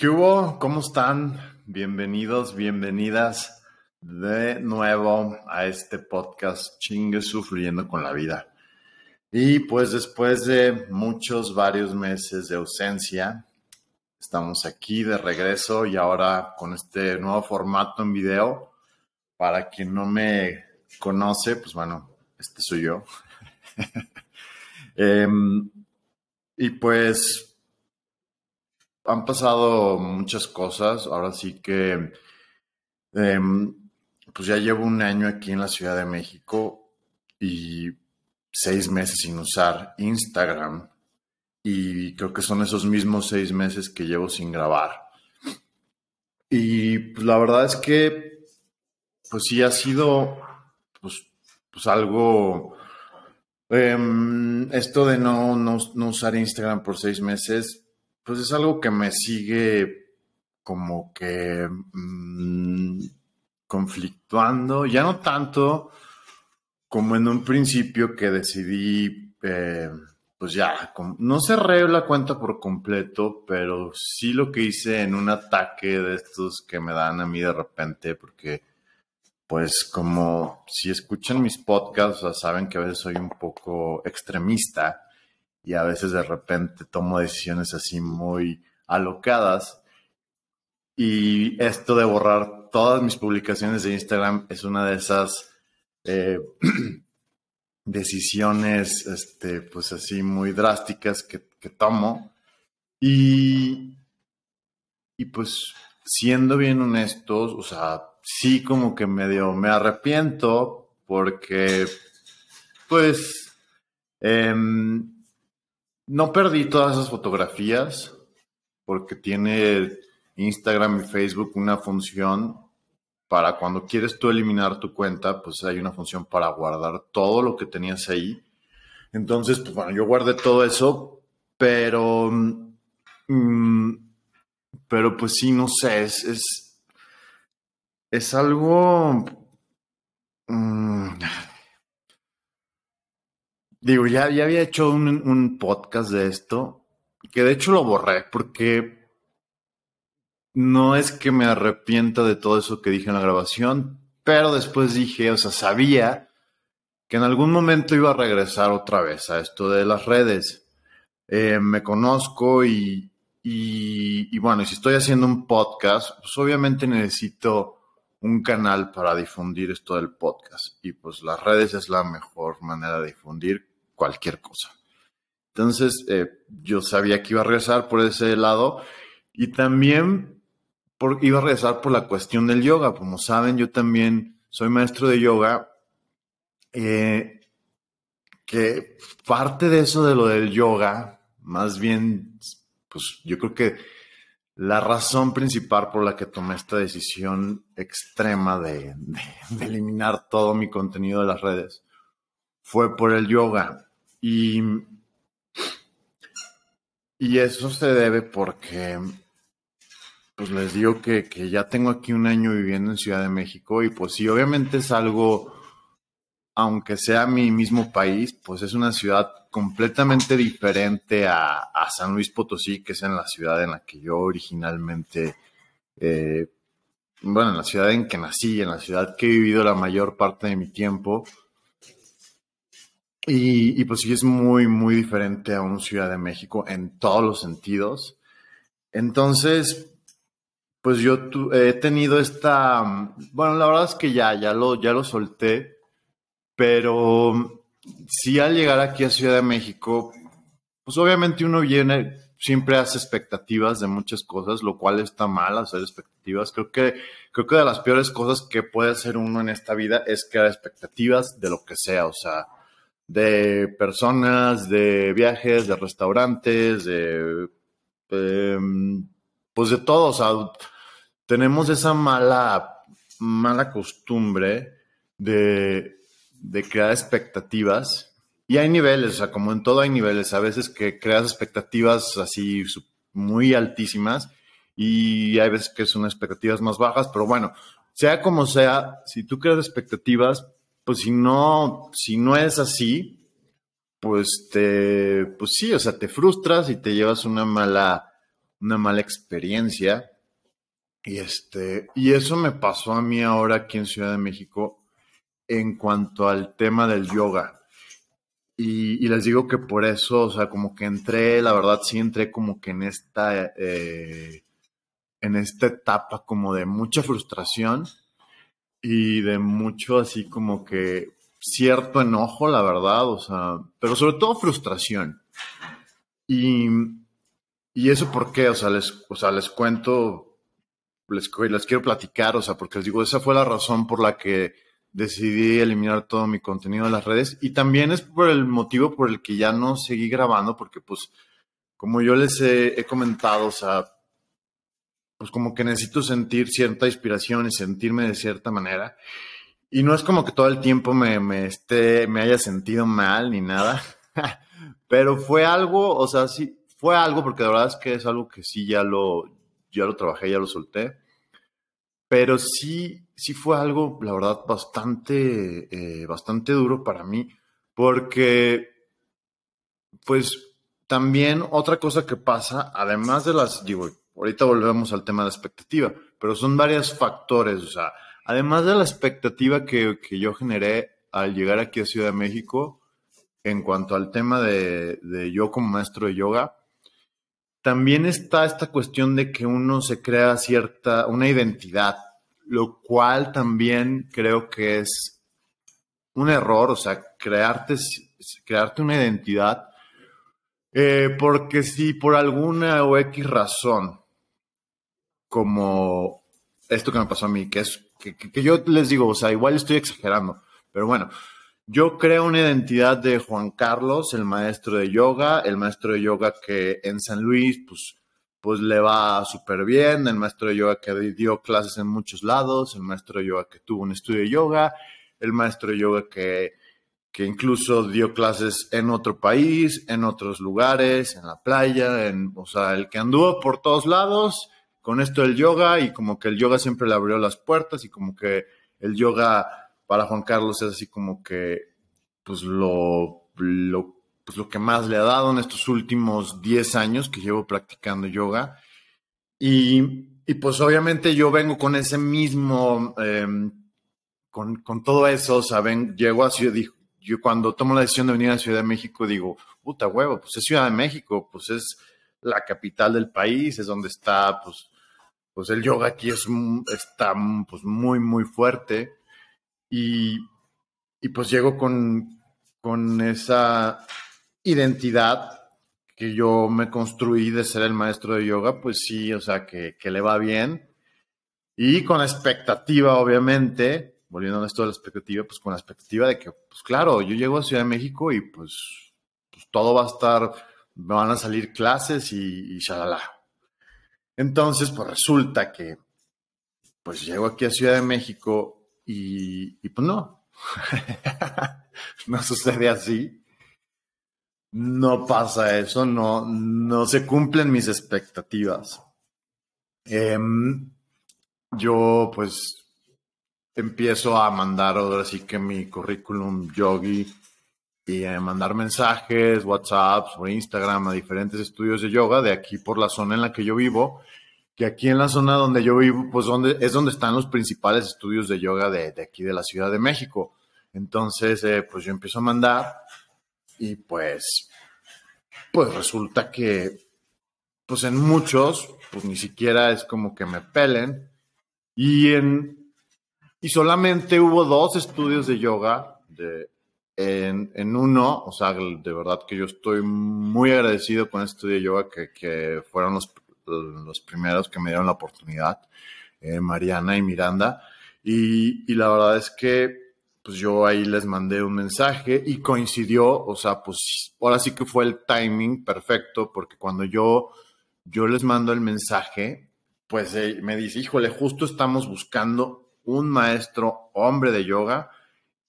¿Qué hubo? ¿Cómo están? Bienvenidos, bienvenidas de nuevo a este podcast Chingue Sufriendo con la Vida. Y pues después de muchos, varios meses de ausencia, estamos aquí de regreso y ahora con este nuevo formato en video. Para quien no me conoce, pues bueno, este soy yo. Em, y pues han pasado muchas cosas. Ahora sí que, em, pues ya llevo un año aquí en la Ciudad de México y seis meses sin usar Instagram. Y creo que son esos mismos seis meses que llevo sin grabar. Y pues la verdad es que, pues sí ha sido, pues, pues algo, em, esto de no, no, no usar Instagram por seis meses, pues es algo que me sigue como que mm, conflictuando, ya no tanto como en un principio que decidí, eh, pues ya, no cerré la cuenta por completo, pero sí lo que hice en un ataque de estos que me dan a mí de repente, porque pues como si escuchan mis podcasts, saben que a veces soy un poco extremista y a veces de repente tomo decisiones así muy alocadas. Y esto de borrar todas mis publicaciones de Instagram es una de esas eh, decisiones, este, pues así muy drásticas que, tomo. Y, y pues siendo bien honestos, o sea, sí como que medio me arrepiento porque, pues, eh, no perdí todas esas fotografías porque tiene Instagram y Facebook una función para cuando quieres tú eliminar tu cuenta, pues hay una función para guardar todo lo que tenías ahí. Entonces, pues bueno, yo guardé todo eso, pero, mm, pero pues sí, no sé, es, es, algo... Mm, Digo, ya, ya había hecho un, podcast de esto, que de hecho lo borré porque no es que me arrepienta de todo eso que dije en la grabación, pero después dije, o sea, sabía que en algún momento iba a regresar otra vez a esto de las redes. Eh, me conozco y, y, y, bueno, si estoy haciendo un podcast, pues obviamente necesito un canal para difundir esto del podcast. Y pues las redes es la mejor manera de difundir cualquier cosa. Entonces, eh, yo sabía que iba a regresar por ese lado y también por, iba a regresar por la cuestión del yoga. Como saben, yo también soy maestro de yoga. Eh, que parte de eso de lo del yoga, más bien, pues yo creo que la razón principal por la que tomé esta decisión extrema de eliminar todo mi contenido de las redes fue por el yoga. Y, y eso se debe porque, pues les digo que, ya tengo aquí un año viviendo en Ciudad de México y pues sí, obviamente es algo, aunque sea mi mismo país, pues es una ciudad completamente diferente a, San Luis Potosí, que es en la ciudad en la que yo originalmente, eh, bueno, en la ciudad en que nací, en la ciudad que he vivido la mayor parte de mi tiempo. Y, pues sí es muy, muy diferente a una Ciudad de México en todos los sentidos. Entonces, pues yo he tenido esta, bueno, la verdad es que ya, ya lo, ya lo solté, pero sí al llegar aquí a Ciudad de México, pues obviamente uno viene, siempre hace expectativas de muchas cosas, lo cual está mal hacer expectativas. Creo que, creo que de las peores cosas que puede hacer uno en esta vida es crear expectativas de lo que sea, o sea, de personas, de viajes, de restaurantes, de... Em, pues de todo, tenemos esa mala, mala costumbre de, de crear expectativas. Y hay niveles, o sea, como en todo hay niveles, a veces que creas expectativas así muy altísimas y hay veces que son expectativas más bajas, pero bueno, sea como sea, si tú creas expectativas, pues si no, si no es así, pues te, pues sí, o sea, te frustras y te llevas una mala, una mala experiencia. Y, este, y eso me pasó a mí ahora aquí en Ciudad de México en cuanto al tema del yoga. Y, les digo que por eso, o sea, como que entré, la verdad sí entré como que en esta, eh, en esta etapa como de mucha frustración y de mucho así como que cierto enojo, la verdad, o sea, pero sobre todo frustración. Y, y eso por qué, o sea, les, o sea, les cuento, les, les quiero platicar, o sea, porque les digo, esa fue la razón por la que decidí eliminar todo mi contenido de las redes y también es por el motivo por el que ya no seguí grabando, porque pues como yo les he, comentado, o sea, pues como que necesito sentir cierta inspiración y sentirme de cierta manera. Y no es como que todo el tiempo me, me, esté, me haya sentido mal ni nada, pero fue algo, o sea, sí, fue algo porque la verdad es que es algo que sí ya lo, ya lo trabajé, ya lo solté, pero sí, sí fue algo, la verdad, bastante, eh, bastante duro para mí, porque, pues, también otra cosa que pasa, además de las, digo, ahorita volvemos al tema de la expectativa, pero son varios factores, o sea, además de la expectativa que, yo generé al llegar aquí a Ciudad de México, en cuanto al tema de, de yo como maestro de yoga, también está esta cuestión de que uno se crea cierta, una identidad, lo cual también creo que es un error, o sea, crearte, crearte una identidad, eh, porque si por alguna o X razón, como esto que me pasó a mí, que es que, que yo les digo, o sea, igual estoy exagerando, pero bueno, yo creo una identidad de Juan Carlos, el maestro de yoga, el maestro de yoga que en San Luis, pues, pues le va súper bien, el maestro de yoga que dio clases en muchos lados, el maestro de yoga que tuvo un estudio de yoga, el maestro de yoga que, que incluso dio clases en otro país, en otros lugares, en la playa, en, o sea, el que anduvo por todos lados con esto del yoga y como que el yoga siempre le abrió las puertas y como que el yoga para Juan Carlos es así como que pues lo, pues lo que más le ha dado en estos últimos 10 años que llevo practicando yoga. Y, pues obviamente yo vengo con ese mismo, em, con, todo eso, ¿saben? Llego a Ciudad, yo cuando tomo la decisión de venir a Ciudad de México digo, puta huevo, pues es Ciudad de México, pues es la capital del país, es donde está, pues, pues el yoga aquí es, está pues muy, muy fuerte. Y, pues llego con, con esa identidad que yo me construí de ser el maestro de yoga, pues sí, o sea, que, le va bien. Y con la expectativa, obviamente, volviendo a esto de la expectativa, pues con la expectativa de que, pues claro, yo llego a Ciudad de México y pues, pues todo va a estar, van a salir clases y, y shalala. Entonces, pues resulta que, pues llego aquí a Ciudad de México y, pues no, no sucede así. No pasa eso, no, no se cumplen mis expectativas. Em, yo pues empiezo a mandar ahora sí que mi currículum yogi y a mandar mensajes, WhatsApp o Instagram a diferentes estudios de yoga de aquí por la zona en la que yo vivo que aquí en la zona donde yo vivo, pues donde, es donde están los principales estudios de yoga de, aquí de la Ciudad de México. Entonces, eh, pues yo empiezo a mandar y pues, pues resulta que, pues en muchos, pues ni siquiera es como que me pelen. Y en, y solamente hubo dos estudios de yoga de, en, uno, o sea, de verdad que yo estoy muy agradecido con este estudio de yoga que, que fueron los los primeros que me dieron la oportunidad, eh, Mariana y Miranda. Y, la verdad es que pues yo ahí les mandé un mensaje y coincidió, o sea, pues ahora sí que fue el timing perfecto, porque cuando yo, yo les mando el mensaje, pues eh, me dice, híjole, justo estamos buscando un maestro hombre de yoga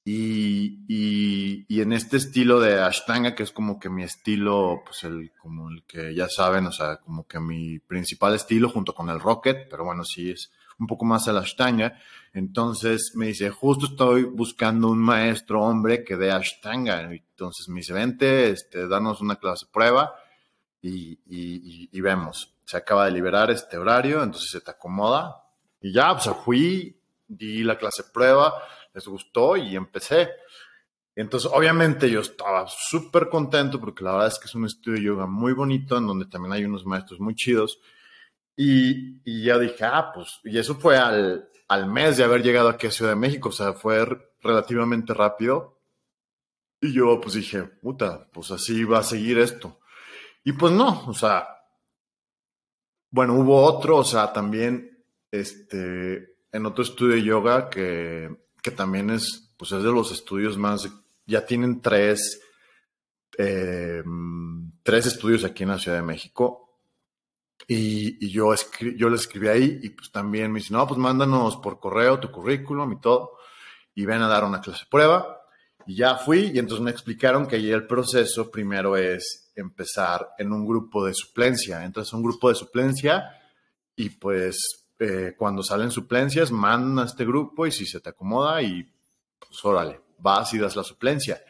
y, en este estilo de Ashtanga, que es como que mi estilo, pues el, como el que ya saben, o sea, como que mi principal estilo junto con el Rocket, pero bueno, sí es un poco más el Ashtanga. Entonces me dice, justo estoy buscando un maestro hombre que dé Ashtanga. Entonces me dice, vente, este, danos una clase prueba y, y, y vemos. se acaba de liberar este horario, entonces se te acomoda. Y ya, pues fui, di la clase prueba, les gustó y empecé. Entonces, obviamente yo estaba súper contento porque la verdad es que es un estudio de yoga muy bonito, en donde también hay unos maestros muy chidos. Y, y ya dije, ah, pues, y eso fue al, al mes de haber llegado aquí a Ciudad de México, o sea, fue relativamente rápido. Y yo pues dije, puta, pues así va a seguir esto. Y pues no, o sea, bueno, hubo otro, o sea, también, este, en otro estudio de yoga que, que también es, pues es de los estudios más, ya tienen tres, eh, tres estudios aquí en la Ciudad de México. Y, y yo, yo le escribí ahí y pues también me dice, no, pues mándanos por correo tu currículum y todo y ven a dar una clase prueba. Y ya fui y entonces me explicaron que ahí el proceso primero es empezar en un grupo de suplencia. Entonces un grupo de suplencia y pues eh, cuando salen suplencias mandan a este grupo y si se te acomoda y pues órale, vas y das la suplencia.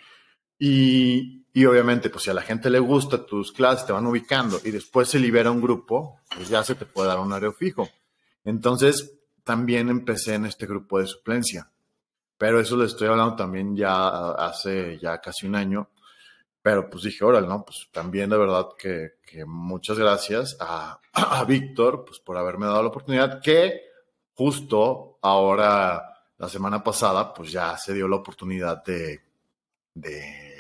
Y, y, obviamente, pues si a la gente le gusta tus clases, te van ubicando y después se libera un grupo, pues ya se te puede dar un área fijo. Entonces, también empecé en este grupo de suplencia. Pero eso le estoy hablando también ya hace ya casi un año. Pero pues dije, órale, ¿no? Pues también de verdad que, muchas gracias a, a Víctor, pues por haberme dado la oportunidad, que justo ahora, la semana pasada, pues ya se dio la oportunidad de, de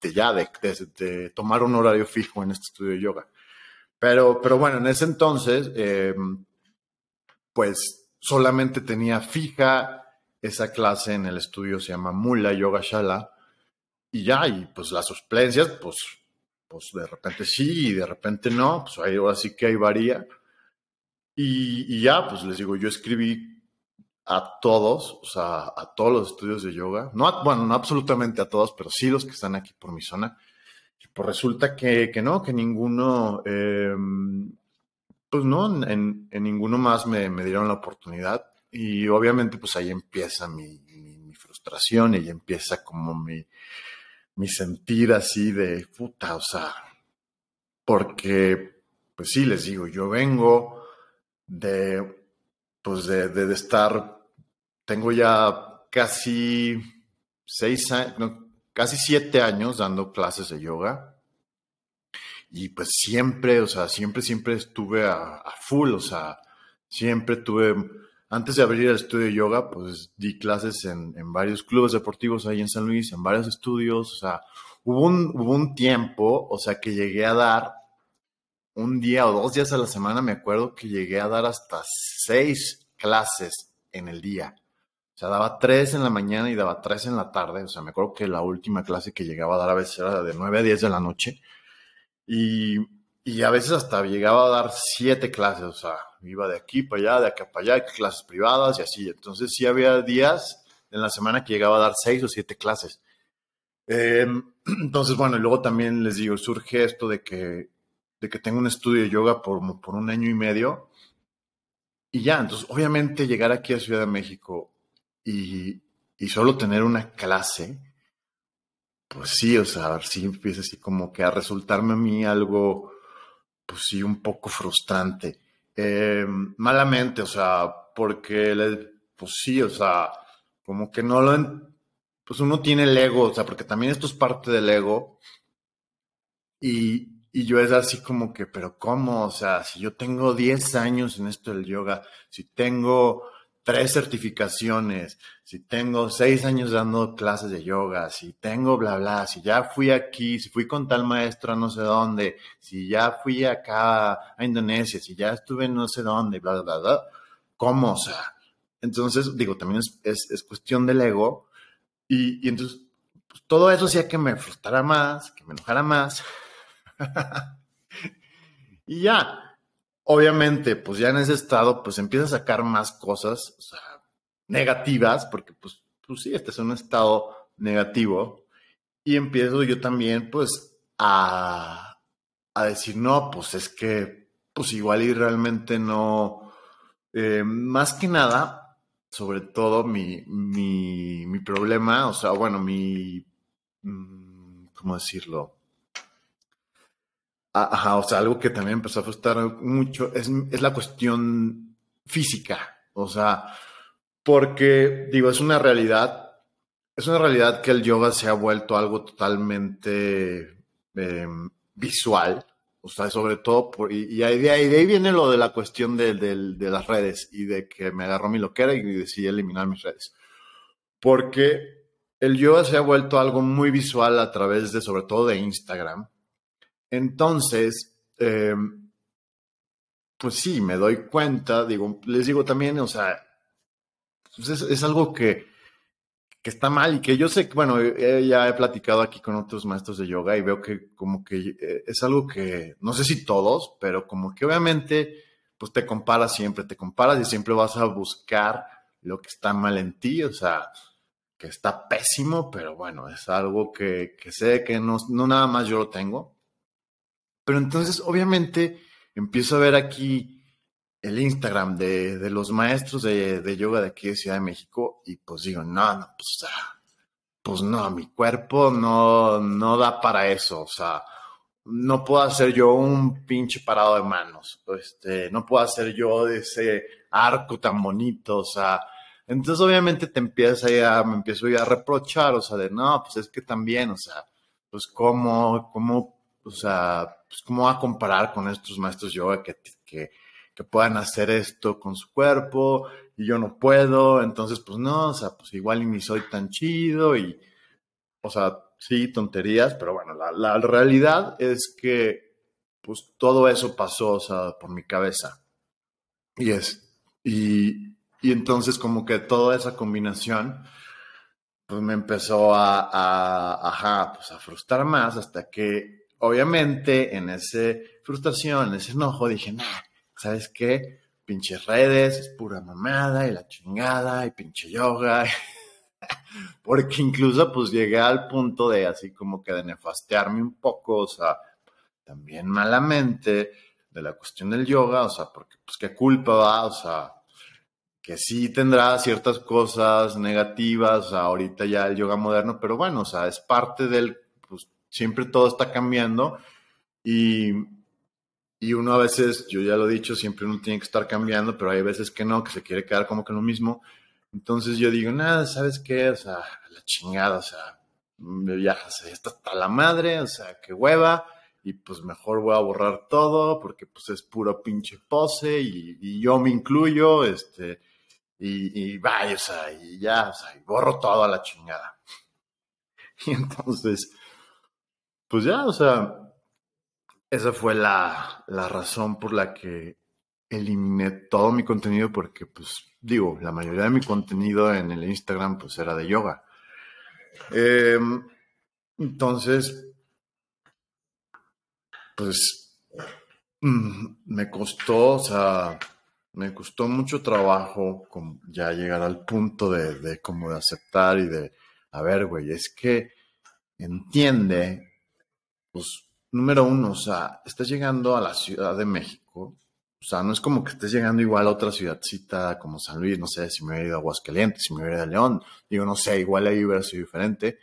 de ya, de, tomar un horario fijo en este estudio de yoga. Pero, pero bueno, en ese entonces, eh, pues solamente tenía fija esa clase en el estudio, se llama Mula Yoga Shala, y ya, y pues las suplencias, pues, pues de repente sí y de repente no, pues ahí ahora sí que hay varía. Y, y ya, pues les digo, yo escribí a todos, o sea, a todos los estudios de yoga, no, bueno, no absolutamente a todos, pero sí los que están aquí por mi zona. Y pues resulta que, que no, que ninguno, em, pues no, en, en, ninguno más me, me, dieron la oportunidad. Y obviamente, pues ahí empieza mi, mi, mi frustración y empieza como mi, mi sentir así de puta, o sea, porque, pues sí, les digo, yo vengo de, pues de, de, estar tengo ya casi seis años, no, casi siete años dando clases de yoga. Y pues siempre, o sea, siempre, siempre estuve a, a, full, o sea, siempre tuve, antes de abrir el estudio de yoga, pues di clases en, en varios clubes deportivos ahí en San Luis, en varios estudios, o sea, hubo un, hubo un tiempo, o sea, que llegué a dar un día o dos días a la semana, me acuerdo que llegué a dar hasta seis clases en el día. O sea, daba tres en la mañana y daba tres en la tarde. O sea, me acuerdo que la última clase que llegaba a dar a veces era de 9 a 10 de la noche. Y, y a veces hasta llegaba a dar siete clases. O sea, iba de aquí para allá, de acá para allá, clases privadas y así. Entonces sí había días en la semana que llegaba a dar seis o siete clases. Eh, entonces, bueno, y luego también les digo, surge esto de que, de que tengo un estudio de yoga por, por un año y medio. Y ya, entonces, obviamente llegar aquí a Ciudad de México y, y solo tener una clase, pues sí, o sea, si empieza así como que a resultarme a mí algo, pues sí, un poco frustrante. Eh, malamente, o sea, porque, le, pues sí, o sea, como que no lo, pues uno tiene el ego, o sea, porque también esto es parte del ego. Y, y yo es así como que, pero ¿cómo? O sea, si yo tengo 10 años en esto del yoga, si tengo tres certificaciones, si tengo seis años dando clases de yoga, si tengo bla, bla, si ya fui aquí, si fui con tal maestro a no sé dónde, si ya fui acá a Indonesia, si ya estuve en no sé dónde, bla, bla, bla, ¿cómo? O sea, entonces, digo, también es, es, es cuestión del ego y, y entonces pues, todo eso hacía que me frustrara más, que me enojara más. y ya, obviamente, pues ya en ese estado, pues empieza a sacar más cosas, o sea, negativas, porque pues, pues sí, este es un estado negativo. Y empiezo yo también, pues, a, a decir, no, pues es que, pues igual y realmente no, eh, más que nada, sobre todo mi, mi, mi problema, o sea, bueno, mi, mm, ¿cómo decirlo? Ajá, o sea, algo que también empezó a frustrar mucho es, es la cuestión física. O sea, porque, digo, es una realidad, es una realidad que el yoga se ha vuelto algo totalmente em, visual. O sea, sobre todo, y, de, ahí, de, ahí, viene lo de la cuestión de, de, las redes y de que me agarró mi loquera y decidí eliminar mis redes. Porque el yoga se ha vuelto algo muy visual a través de, sobre todo, de Instagram. Entonces, em, pues sí, me doy cuenta, digo, les digo también, o sea, pues es, algo que, que, está mal y que yo sé que, bueno, ya he platicado aquí con otros maestros de yoga y veo que como que eh, es algo que, no sé si todos, pero como que obviamente, pues te comparas siempre, te comparas y siempre vas a buscar lo que está mal en ti, o sea, que está pésimo, pero bueno, es algo que, que sé que no, no nada más yo lo tengo. Pero entonces, obviamente, empiezo a ver aquí el Instagram de, los maestros de, yoga de aquí de Ciudad de México y pues digo, no, no, pues, pues no, mi cuerpo no, no da para eso, o sea, no puedo hacer yo un pinche parado de manos, este, no puedo hacer yo ese arco tan bonito, o sea, entonces obviamente te empieza a, me empiezo a, a reprochar, o sea, de no, pues es que también, o sea, pues cómo, cómo, o sea, pues cómo va a comparar con estos maestros yoga que, que que puedan hacer esto con su cuerpo y yo no puedo, entonces pues no, o sea, pues igual ni soy tan chido y, o sea, sí, tonterías, pero bueno, la, realidad es que pues todo eso pasó, o sea, por mi cabeza. Y es, y, y entonces como que toda esa combinación pues me empezó a, a, ajá, pues a frustrar más hasta que obviamente en esa frustración, en ese enojo dije, nah, ¿sabes qué? Pinches redes, es pura mamada y la chingada y pinche yoga. Porque incluso pues llegué al punto de así como que de nefastearme un poco, o sea, también malamente de la cuestión del yoga, o sea, porque pues qué culpa va, o sea, que sí tendrá ciertas cosas negativas, ahorita ya el yoga moderno, pero bueno, o sea, es parte del, siempre todo está cambiando y y uno a veces, yo ya lo he dicho, siempre uno tiene que estar cambiando, pero hay veces que no, que se quiere quedar como que lo mismo. Entonces yo digo, nada, ¿sabes qué? O sea, la chingada, o sea, ya, o sea, está hasta la madre, o sea, qué hueva, y pues mejor voy a borrar todo, porque pues es puro pinche pose, y, yo me incluyo, este, y, y vaya, o sea, y ya, o sea, y borro todo a la chingada. Y entonces, pues ya, o sea, esa fue la, razón por la que eliminé todo mi contenido porque, pues, digo, la mayoría de mi contenido en el Instagram, pues, era de yoga. Em, entonces, pues, mm, me costó, o sea, me costó mucho trabajo ya llegar al punto de, de como de aceptar y de, a ver, güey, es que entiende, pues, número uno, o sea, estás llegando a la Ciudad de México, o sea, no es como que estés llegando igual a otra ciudadcita como San Luis, no sé, si me hubiera ido a Aguascalientes, si me hubiera ido a León, digo, no sé, igual ahí hubiera sido diferente,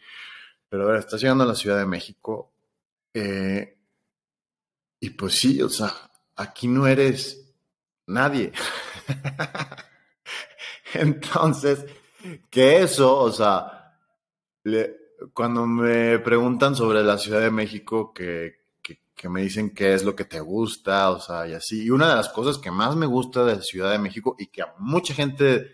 pero a ver, estás llegando a la Ciudad de México, eh, y pues sí, o sea, aquí no eres nadie. Entonces, que eso, o sea, le, cuando me preguntan sobre la Ciudad de México, que, me dicen qué es lo que te gusta, o sea, y así. Y una de las cosas que más me gusta de Ciudad de México y que a mucha gente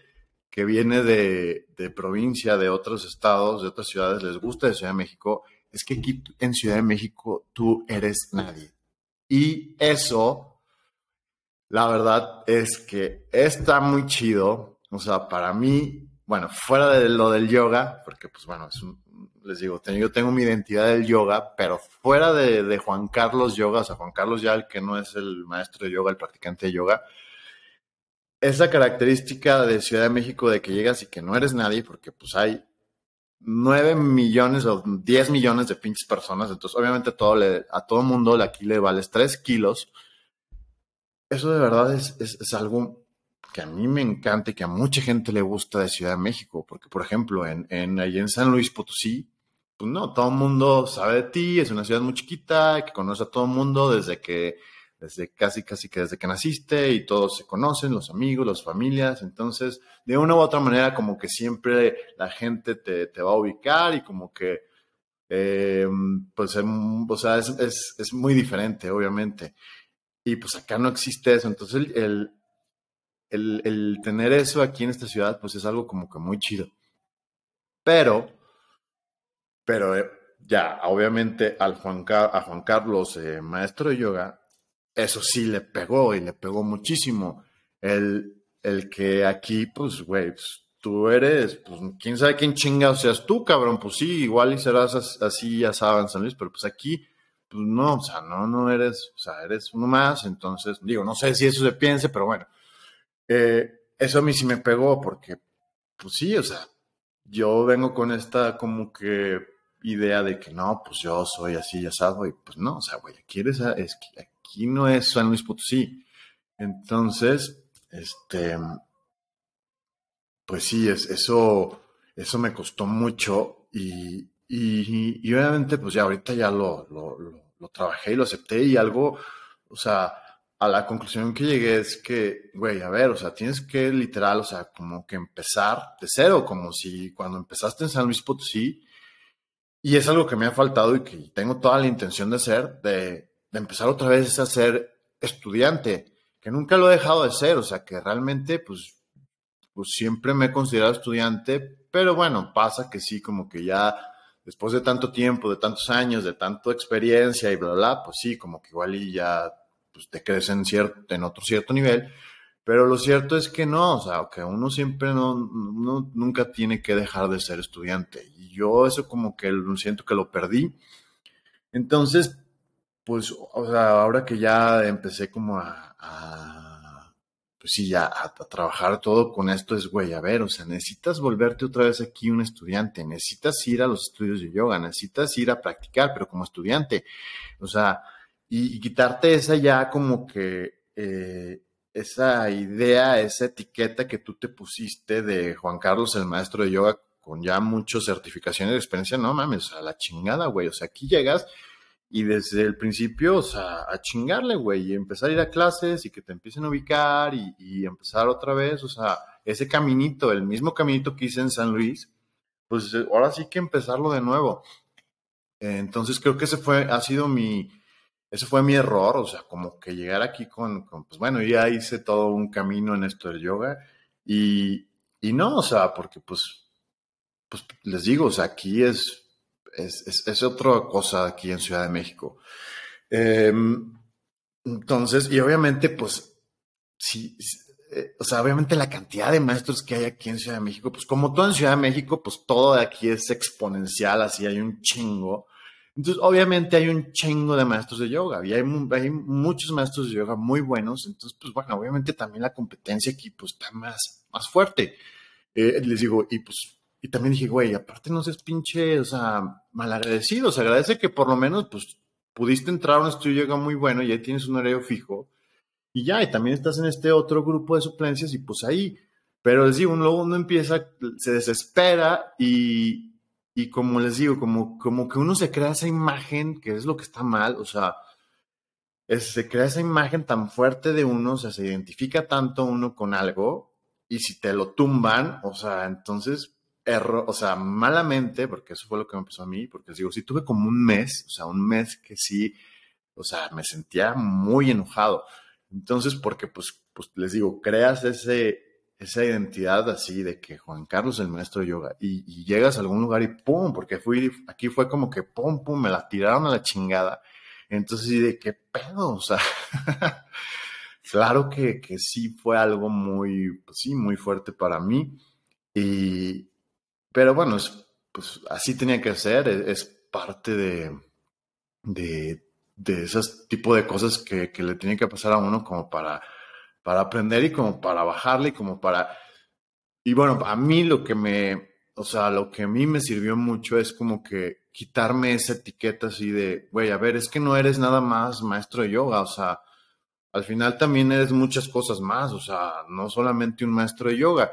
que viene de, provincia, de otros estados, de otras ciudades, les gusta de Ciudad de México, es que aquí en Ciudad de México tú eres nadie. Y eso, la verdad es que está muy chido. O sea, para mí, bueno, fuera de lo del yoga, porque pues bueno, es un, les digo, yo tengo mi identidad del yoga, pero fuera de, Juan Carlos Yoga, o sea, Juan Carlos ya el que no es el maestro de yoga, el practicante de yoga, esa característica de Ciudad de México de que llegas y que no eres nadie, porque pues hay nueve millones o diez millones de pinches personas, entonces obviamente todo le, a todo mundo aquí le vales tres kilos. Eso de verdad es, es algo que a mí me encanta y que a mucha gente le gusta de Ciudad de México, porque por ejemplo, en, en, en San Luis Potosí, pues no, todo el mundo sabe de ti, es una ciudad muy chiquita, que conoce a todo el mundo desde que, desde casi, casi que desde que naciste y todos se conocen, los amigos, las familias, entonces, de una u otra manera, como que siempre la gente te, te va a ubicar y como que, eh, pues, em, o sea, es, es, es, muy diferente, obviamente. Y pues acá no existe eso, entonces el, el, el tener eso aquí en esta ciudad, pues es algo como que muy chido. Pero, pero eh, ya, obviamente al Juan, a Juan Carlos, eh, maestro de yoga, eso sí le pegó y le pegó muchísimo. El, el que aquí, pues, güey, pues, tú eres, pues, quién sabe quién chingado seas tú, cabrón. Pues sí, igual y serás así, ya saben, San Luis, pero pues aquí, pues no, o sea, no, no eres, o sea, eres uno más. Entonces, digo, no sé si eso se piense, pero bueno, eh, eso a mí sí me pegó porque, pues sí, o sea, yo vengo con esta como que idea de que no, pues yo soy así asado y pues no, o sea, güey, aquí, eres, es, aquí no es San Luis Potosí. Entonces, este, pues sí, es, eso, eso me costó mucho y, y, obviamente pues ya ahorita ya lo, lo, lo trabajé y lo acepté y algo, o sea, a la conclusión que llegué es que, güey, a ver, o sea, tienes que literal, o sea, como que empezar de cero, como si cuando empezaste en San Luis Potosí, y es algo que me ha faltado y que tengo toda la intención de hacer, de, de empezar otra vez a ser estudiante, que nunca lo he dejado de ser, o sea, que realmente, pues, pues siempre me he considerado estudiante, pero bueno, pasa que sí, como que ya después de tanto tiempo, de tantos años, de tanta experiencia y bla, bla, pues sí, como que igual y ya pues, te crees en, cierto, en otro cierto nivel. Pero lo cierto es que no, o sea, que uno siempre no, nunca tiene que dejar de ser estudiante. Y yo eso como que siento que lo perdí. Entonces, pues, o sea, ahora que ya empecé como a, pues sí, ya a, trabajar todo con esto es, güey, a ver, o sea, necesitas volverte otra vez aquí un estudiante, necesitas ir a los estudios de yoga, necesitas ir a practicar, pero como estudiante. O sea, y, quitarte esa ya como que eh, esa idea, esa etiqueta que tú te pusiste de Juan Carlos, el maestro de yoga, con ya muchas certificaciones de experiencia, no mames, a la chingada, güey. O sea, aquí llegas y desde el principio, o sea, a chingarle, güey, y empezar a ir a clases y que te empiecen a ubicar y, y empezar otra vez, o sea, ese caminito, el mismo caminito que hice en San Luis, pues ahora sí que empezarlo de nuevo. Entonces creo que ese fue, ha sido mi, ese fue mi error, o sea, como que llegar aquí con, pues bueno, ya hice todo un camino en esto del yoga y, no, o sea, porque pues, pues les digo, o sea, aquí es, es, es, otra cosa aquí en Ciudad de México. Em, entonces, y obviamente, pues, sí, eh, o sea, obviamente la cantidad de maestros que hay aquí en Ciudad de México, pues como todo en Ciudad de México, pues todo de aquí es exponencial, así hay un chingo. Entonces, obviamente hay un chingo de maestros de yoga y hay, muchos maestros de yoga muy buenos. Entonces, pues bueno, obviamente también la competencia aquí pues está más, más fuerte. Eh, les digo, y pues, y también dije, güey, aparte no seas pinche, o sea, malagradecido. O agradece que por lo menos pues pudiste entrar a un estudio de yoga muy bueno y ahí tienes un horario fijo. Y ya, y también estás en este otro grupo de suplencias y pues ahí. Pero les digo, luego uno empieza, se desespera y, y como les digo, como, como que uno se crea esa imagen, que es lo que está mal, o sea, se crea esa imagen tan fuerte de uno, o sea, se identifica tanto uno con algo, y si te lo tumban, o sea, entonces, error, o sea, malamente, porque eso fue lo que me pasó a mí, porque les digo, sí tuve como un mes, o sea, un mes que sí, o sea, me sentía muy enojado. Entonces, porque pues, pues les digo, creas ese, esa identidad así de que Juan Carlos es el maestro de yoga y, llegas a algún lugar y pum, porque fui, aquí fue como que pum, pum, me la tiraron a la chingada. Entonces, ¿y de qué pedo? O sea, claro que, que, sí fue algo muy, pues sí, muy fuerte para mí. Y, pero bueno, es, pues así tenía que ser, es, parte de, de, de esos tipo de cosas que, que le tiene que pasar a uno como para para aprender y como para bajarle y como para... Y bueno, a mí lo que me, o sea, lo que a mí me sirvió mucho es como que quitarme esa etiqueta así de, güey, a ver, es que no eres nada más maestro de yoga, o sea, al final también eres muchas cosas más, o sea, no solamente un maestro de yoga.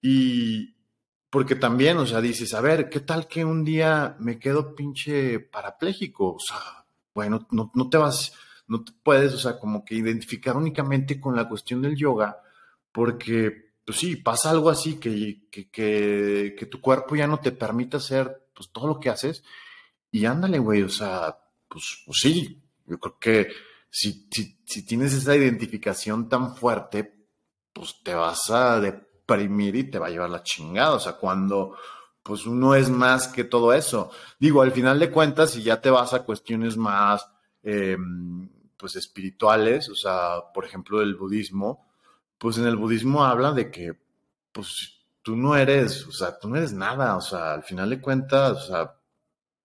Y, porque también, o sea, dices, a ver, ¿qué tal que un día me quedo pinche parapléjico? O sea, bueno, no, no te vas, no te puedes, o sea, como que identificar únicamente con la cuestión del yoga, porque, pues sí, pasa algo así que, que, que, tu cuerpo ya no te permite hacer pues, todo lo que haces, y ándale, güey, o sea, pues, pues sí, yo creo que si, si, si, tienes esa identificación tan fuerte, pues te vas a deprimir y te va a llevar la chingada, o sea, cuando pues uno es más que todo eso. Digo, al final de cuentas, si ya te vas a cuestiones más, em, pues espirituales, o sea, por ejemplo, el budismo, pues en el budismo habla de que, pues tú no eres, o sea, tú no eres nada, o sea, al final de cuentas, o sea,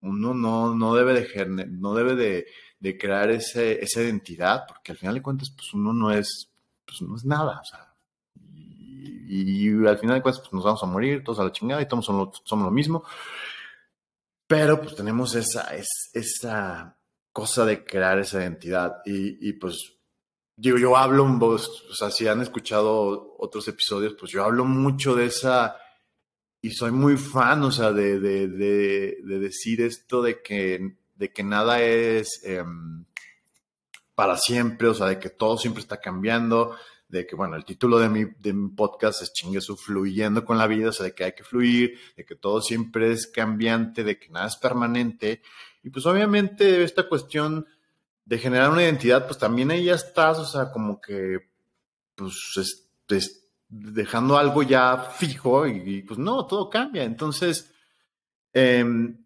uno no, no debe de, no debe de, crear ese, esa identidad, porque al final de cuentas, pues uno no es, pues no es nada, o sea, y, al final de cuentas, pues nos vamos a morir, todos a la chingada y todos somos, somos lo mismo, pero pues tenemos esa, esa cosa de crear esa identidad. Y, y pues digo, yo hablo, o sea, si han escuchado otros episodios, pues yo hablo mucho de esa, y soy muy fan, o sea, de, de, de, decir esto de que, de que nada es em, para siempre, o sea, de que todo siempre está cambiando, de que, bueno, el título de mi, de mi podcast es Chingue su fluyendo con la vida, o sea, de que hay que fluir, de que todo siempre es cambiante, de que nada es permanente. Y pues obviamente esta cuestión de generar una identidad, pues también ahí ya estás, o sea, como que, pues, dejando algo ya fijo y, pues no, todo cambia. Entonces, em,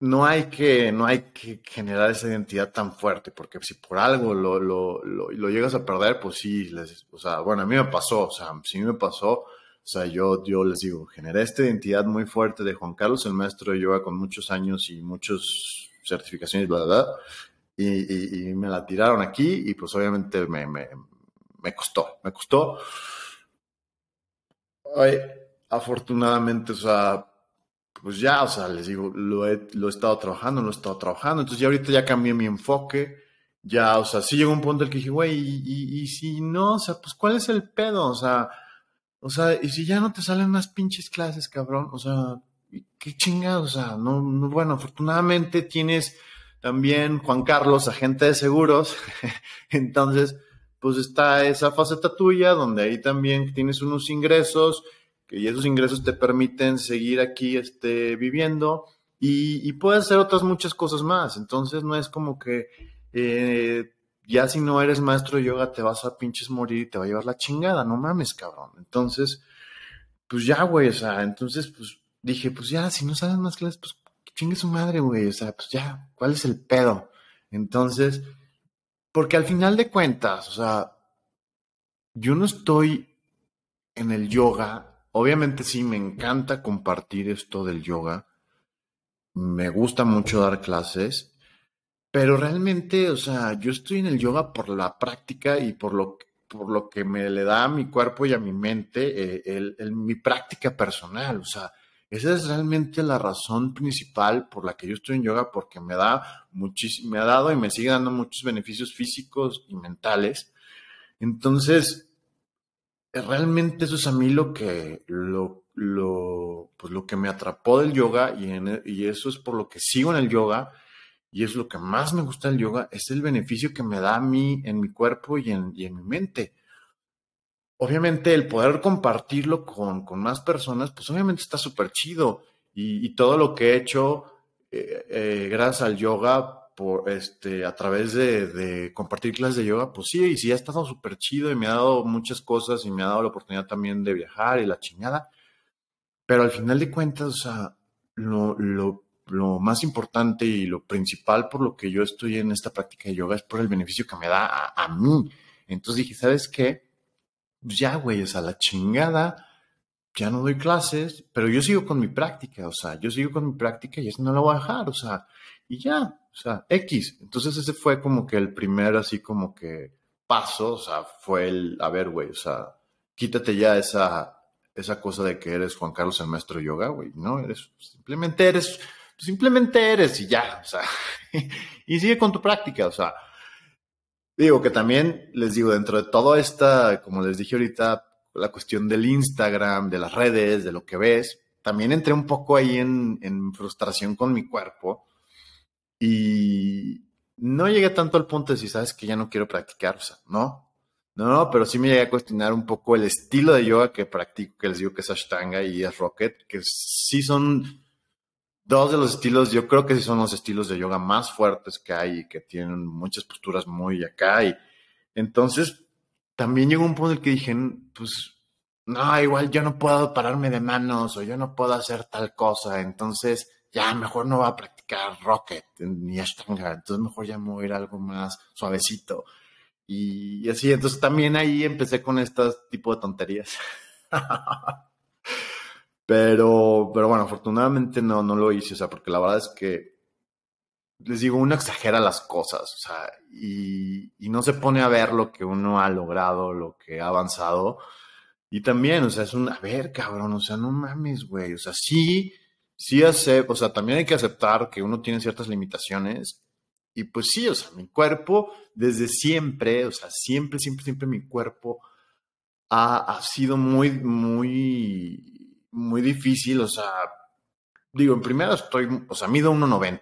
no hay que, no hay que generar esa identidad tan fuerte, porque si por algo lo, lo, lo, llegas a perder, pues sí, o sea, bueno, a mí me pasó, o sea, mí me pasó, o sea, yo, yo les digo, generé esta identidad muy fuerte de Juan Carlos, el maestro de yoga con muchos años y muchas certificaciones, bla, bla, y, y, me la tiraron aquí y pues obviamente me, me, me costó, me costó. Ay, afortunadamente, o sea, pues ya, o sea, les digo, lo he, lo he estado trabajando, lo he estado trabajando, entonces ya ahorita ya cambié mi enfoque, ya, o sea, sí llegó un punto en el que dije, güey, y, y, si no, o sea, pues ¿cuál es el pedo? O sea, o sea, y si ya no te salen unas pinches clases, cabrón, o sea, qué chingada, o sea, no, no, bueno, afortunadamente tienes también Juan Carlos, agente de seguros, entonces, pues está esa faceta tuya, donde ahí también tienes unos ingresos, que esos ingresos te permiten seguir aquí este, viviendo y, puedes hacer otras muchas cosas más. Entonces no es como que eh, ya si no eres maestro de yoga te vas a pinches morir y te va a llevar la chingada, no mames, cabrón. Entonces, pues ya, güey, o sea, entonces pues dije, pues ya, si no sabes más clases, pues chingue su madre, güey, o sea, pues ya, ¿cuál es el pedo? Entonces, porque al final de cuentas, o sea, yo no estoy en el yoga Obviamente sí, me encanta compartir esto del yoga. Me gusta mucho dar clases, pero realmente, o sea, yo estoy en el yoga por la práctica y por lo, por lo que me le da a mi cuerpo y a mi mente eh, mi práctica personal. O sea, esa es realmente la razón principal por la que yo estoy en yoga, porque me da me ha dado y me sigue dando muchos beneficios físicos y mentales. Entonces, realmente eso es a mí lo que, lo, lo, pues lo que me atrapó del yoga y, en, y eso es por lo que sigo en el yoga y es lo que más me gusta del yoga, es el beneficio que me da a mí en mi cuerpo y en, y en mi mente. Obviamente el poder compartirlo con, con más personas, pues obviamente está súper chido y, y, todo lo que he hecho eh, eh, gracias al yoga, por este, a través de, compartir clases de yoga, pues sí, y sí ha estado súper chido y me ha dado muchas cosas y me ha dado la oportunidad también de viajar y la chingada. Pero al final de cuentas, o sea, lo, lo, más importante y lo principal por lo que yo estoy en esta práctica de yoga es por el beneficio que me da a, a mí. Entonces dije, ¿sabes qué? Pues ya, güey, o sea, la chingada, ya no doy clases, pero yo sigo con mi práctica, o sea, yo sigo con mi práctica y eso no lo voy a dejar, o sea, y ya, o sea, X. Entonces ese fue como que el primer así como que paso, o sea, fue el, a ver, güey, o sea, quítate ya esa, esa cosa de que eres Juan Carlos el maestro yoga, güey, ¿no? Eres, simplemente eres, simplemente eres y ya, o sea, y sigue con tu práctica, o sea, digo que también les digo, dentro de toda esta, como les dije ahorita, la cuestión del Instagram, de las redes, de lo que ves. También entré un poco ahí en frustración con mi cuerpo y no llegué tanto al punto de decir, sabes que ya no quiero practicar, o sea, no. No, pero sí me llegué a cuestionar un poco el estilo de yoga que practico, que les digo que es Ashtanga y es Rocket, que sí son dos de los estilos, yo creo que sí son los estilos de yoga más fuertes que hay y que tienen muchas posturas muy acá. Y entonces también llegó un punto en el que dije, pues, no, igual yo no puedo pararme de manos o yo no puedo hacer tal cosa. Entonces, ya mejor no va a practicar Rocket ni Ashtanga. Entonces, mejor ya me algo más suavecito. Y, así, entonces también ahí empecé con este tipo de tonterías. pero, pero bueno, afortunadamente no, no lo hice, o sea, porque la verdad es que les digo, uno exagera las cosas, o sea, y, y, no se pone a ver lo que uno ha logrado, lo que ha avanzado. Y también, o sea, es un, a ver, cabrón, o sea, no mames, güey, o sea, sí, sí hace, o sea, también hay que aceptar que uno tiene ciertas limitaciones y pues sí, o sea, mi cuerpo desde siempre, o sea, siempre, siempre, siempre mi cuerpo ha, sido muy, muy, muy difícil, o sea, digo, en primera estoy, o sea, mido 1,90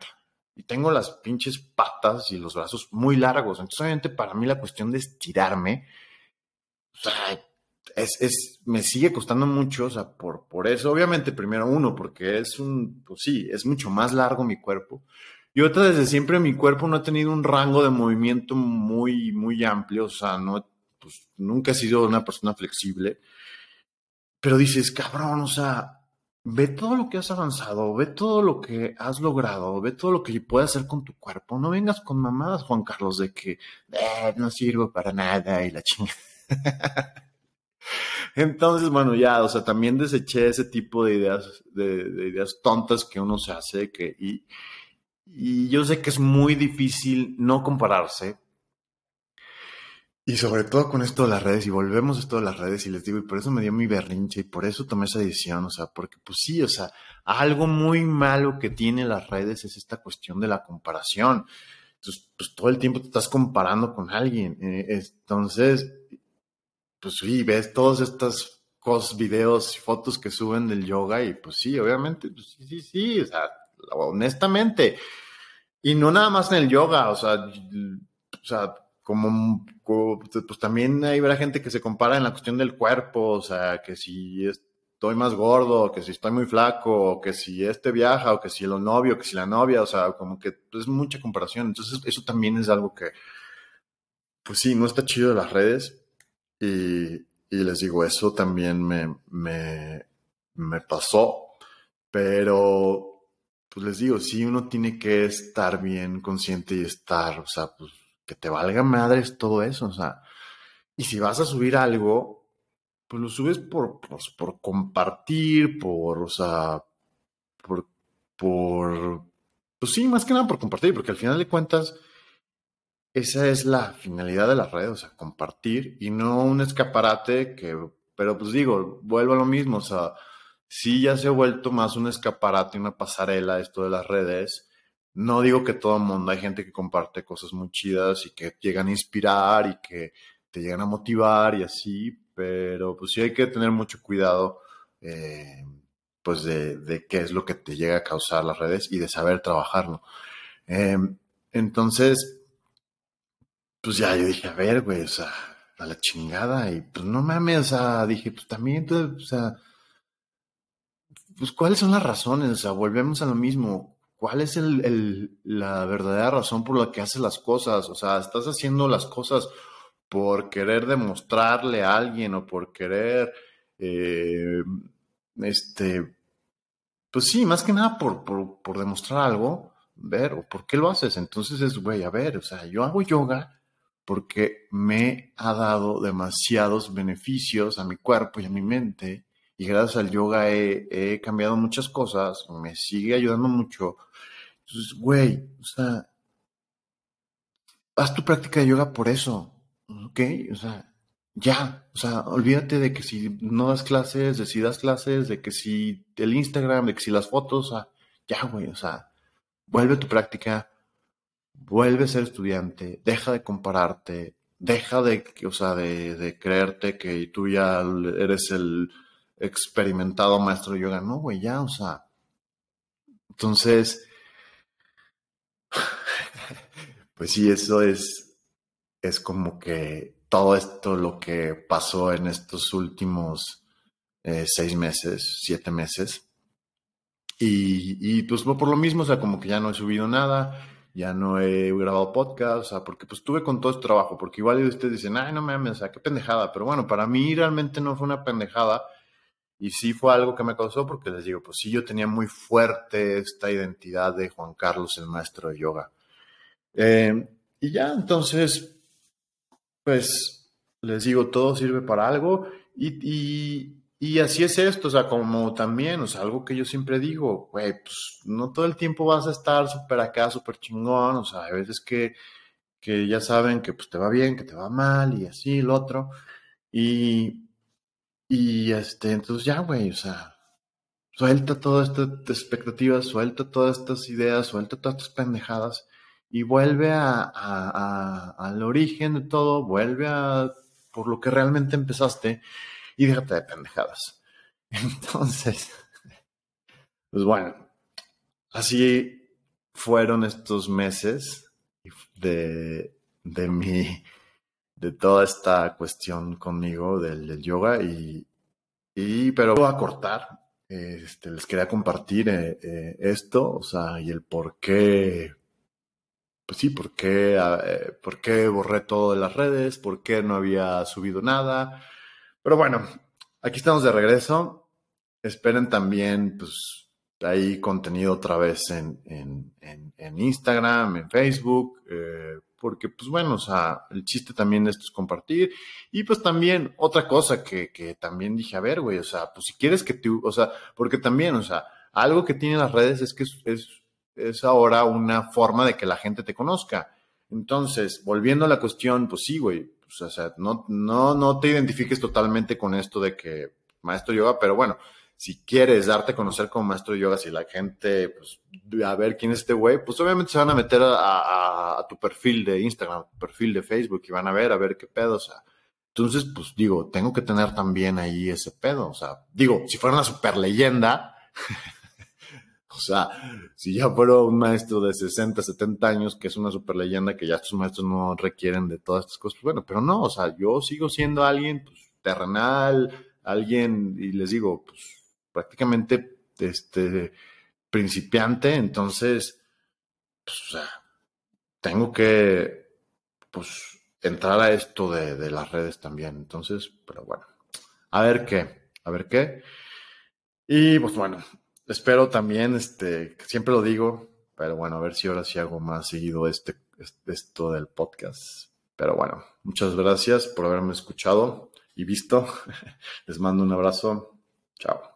y tengo las pinches patas y los brazos muy largos. Entonces, obviamente, para mí la cuestión de estirarme, o sea, es, es, me sigue costando mucho, o sea, por, por eso, obviamente, primero uno, porque es un, pues sí, es mucho más largo mi cuerpo. Y otra, desde siempre mi cuerpo no ha tenido un rango de movimiento muy, muy amplio, o sea, no, pues, nunca he sido una persona flexible. Pero dices, cabrón, o sea, ve todo lo que has avanzado, ve todo lo que has logrado, ve todo lo que puedes hacer con tu cuerpo. No vengas con mamadas, Juan Carlos, de que eh, no sirvo para nada y la chingada. Entonces, bueno, ya, o sea, también deseché ese tipo de ideas, de, de ideas tontas que uno se hace que, y, y yo sé que es muy difícil no compararse. Y sobre todo con esto de las redes, y volvemos a esto de las redes, y les digo, y por eso me dio mi berrinche, y por eso tomé esa decisión, o sea, porque pues sí, o sea, algo muy malo que tienen las redes es esta cuestión de la comparación. Entonces, pues todo el tiempo te estás comparando con alguien. Eh, entonces, pues sí, ves todas estas cosas, videos y fotos que suben del yoga, y pues sí, obviamente, pues sí, sí, sí, o sea, honestamente. Y no nada más en el yoga, o sea, o sea como, pues también hay habrá gente que se compara en la cuestión del cuerpo, o sea, que si estoy más gordo, que si estoy muy flaco, o que si este viaja, o que si el novio, que si la novia, o sea, como que es mucha comparación. Entonces, eso también es algo que, pues sí, no está chido de las redes. Y, les digo, eso también me, pasó. Pero pues les digo, sí, uno tiene que estar bien consciente y estar, o sea, pues que te valga madres todo eso, o sea, y si vas a subir algo, pues lo subes por, pues, por compartir, por, o sea, por, por, pues sí, más que nada por compartir, porque al final de cuentas, esa es la finalidad de la red, o sea, compartir y no un escaparate que, pero pues digo, vuelvo a lo mismo, o sea, sí ya se ha vuelto más un escaparate, una pasarela esto de las redes. No digo que todo el mundo, hay gente que comparte cosas muy chidas y que llegan a inspirar y que te llegan a motivar y así, pero pues sí hay que tener mucho cuidado eh, pues de, qué es lo que te llega a causar las redes y de saber trabajarlo. Em, entonces, pues ya yo dije, a ver, güey, o sea, a la chingada y pues no mames, o sea, dije, pues también, o sea, pues, ¿cuáles son las razones? O sea, volvemos a lo mismo. ¿Cuál es el, la verdadera razón por la que haces las cosas? O sea, ¿estás haciendo las cosas por querer demostrarle a alguien o por querer, eh, este, pues sí, más que nada por, por, por demostrar algo, ver, o por qué lo haces. Entonces es, güey, a ver, o sea, yo hago yoga porque me ha dado demasiados beneficios a mi cuerpo y a mi mente y gracias al yoga he, cambiado muchas cosas, me sigue ayudando mucho. Entonces, güey, o sea, haz tu práctica de yoga por eso, ¿ok? O sea, ya, o sea, olvídate de que si no das clases, de si das clases, de que si el Instagram, de que si las fotos, o sea, ya, güey, o sea, vuelve tu práctica, vuelve a ser estudiante, deja de compararte, deja de, o sea, de, de creerte que tú ya eres el experimentado maestro de yoga. No, güey, ya, o sea. Entonces, pues sí, eso es, es como que todo esto lo que pasó en estos últimos eh, seis meses, siete meses. Y, y, pues por lo mismo, o sea, como que ya no he subido nada, ya no he grabado podcast, o sea, porque pues estuve con todo este trabajo, porque igual ustedes dicen, ay, no mames, o sea, qué pendejada, pero bueno, para mí realmente no fue una pendejada y sí fue algo que me causó porque les digo, pues sí, yo tenía muy fuerte esta identidad de Juan Carlos, el maestro de yoga. Eh, y ya, entonces, pues les digo, todo sirve para algo y así es esto, o sea, como también, o sea, algo que yo siempre digo, güey, pues no todo el tiempo vas a estar súper acá, súper chingón, o sea, hay veces que, que ya saben que pues te va bien, que te va mal y así, el otro. Y, y este, entonces ya, güey, o sea, suelta todas estas expectativas, suelta todas estas ideas, suelta todas estas pendejadas y vuelve a, a, al origen de todo, vuelve a por lo que realmente empezaste y déjate de pendejadas. Entonces, pues bueno, así fueron estos meses de, de mi, de toda esta cuestión conmigo del, yoga y, y, pero voy a cortar. Este, les quería compartir eh, eh, esto, o sea, y el por qué, pues sí, por qué, eh, por qué borré todo de las redes, por qué no había subido nada, pero bueno, aquí estamos de regreso. Esperen también, pues, ahí contenido otra vez en, en, Instagram, en Facebook, eh, porque, pues bueno, o sea, el chiste también de esto es compartir. Y pues también otra cosa que, que también dije, a ver, güey, o sea, pues si quieres que tú, o sea, porque también, o sea, algo que tienen las redes es que es, es, es ahora una forma de que la gente te conozca. Entonces, volviendo a la cuestión, pues sí, güey, pues, o sea, no, no, no te identifiques totalmente con esto de que maestro yoga, pero bueno, si quieres darte a conocer como maestro yoga, si la gente, pues, a ver quién es este güey, pues obviamente se van a meter a, tu perfil de Instagram, tu perfil de Facebook y van a ver, a ver qué pedo, o sea. Entonces, pues digo, tengo que tener también ahí ese pedo, o sea, digo, si fuera una super leyenda, O sea, si ya fuera un maestro de 60, 70 años, que es una super leyenda, que ya estos maestros no requieren de todas estas cosas, pues bueno, pero no, o sea, yo sigo siendo alguien pues, terrenal, alguien, y les digo, pues prácticamente este, principiante, entonces, pues, o sea, tengo que, pues, entrar a esto de, de las redes también. Entonces, pero bueno, a ver qué, a ver qué. Y pues bueno, espero también, este, siempre lo digo, pero bueno, a ver si ahora sí hago más seguido este, este, esto del podcast. Pero bueno, muchas gracias por haberme escuchado y visto. Les mando un abrazo. Chao.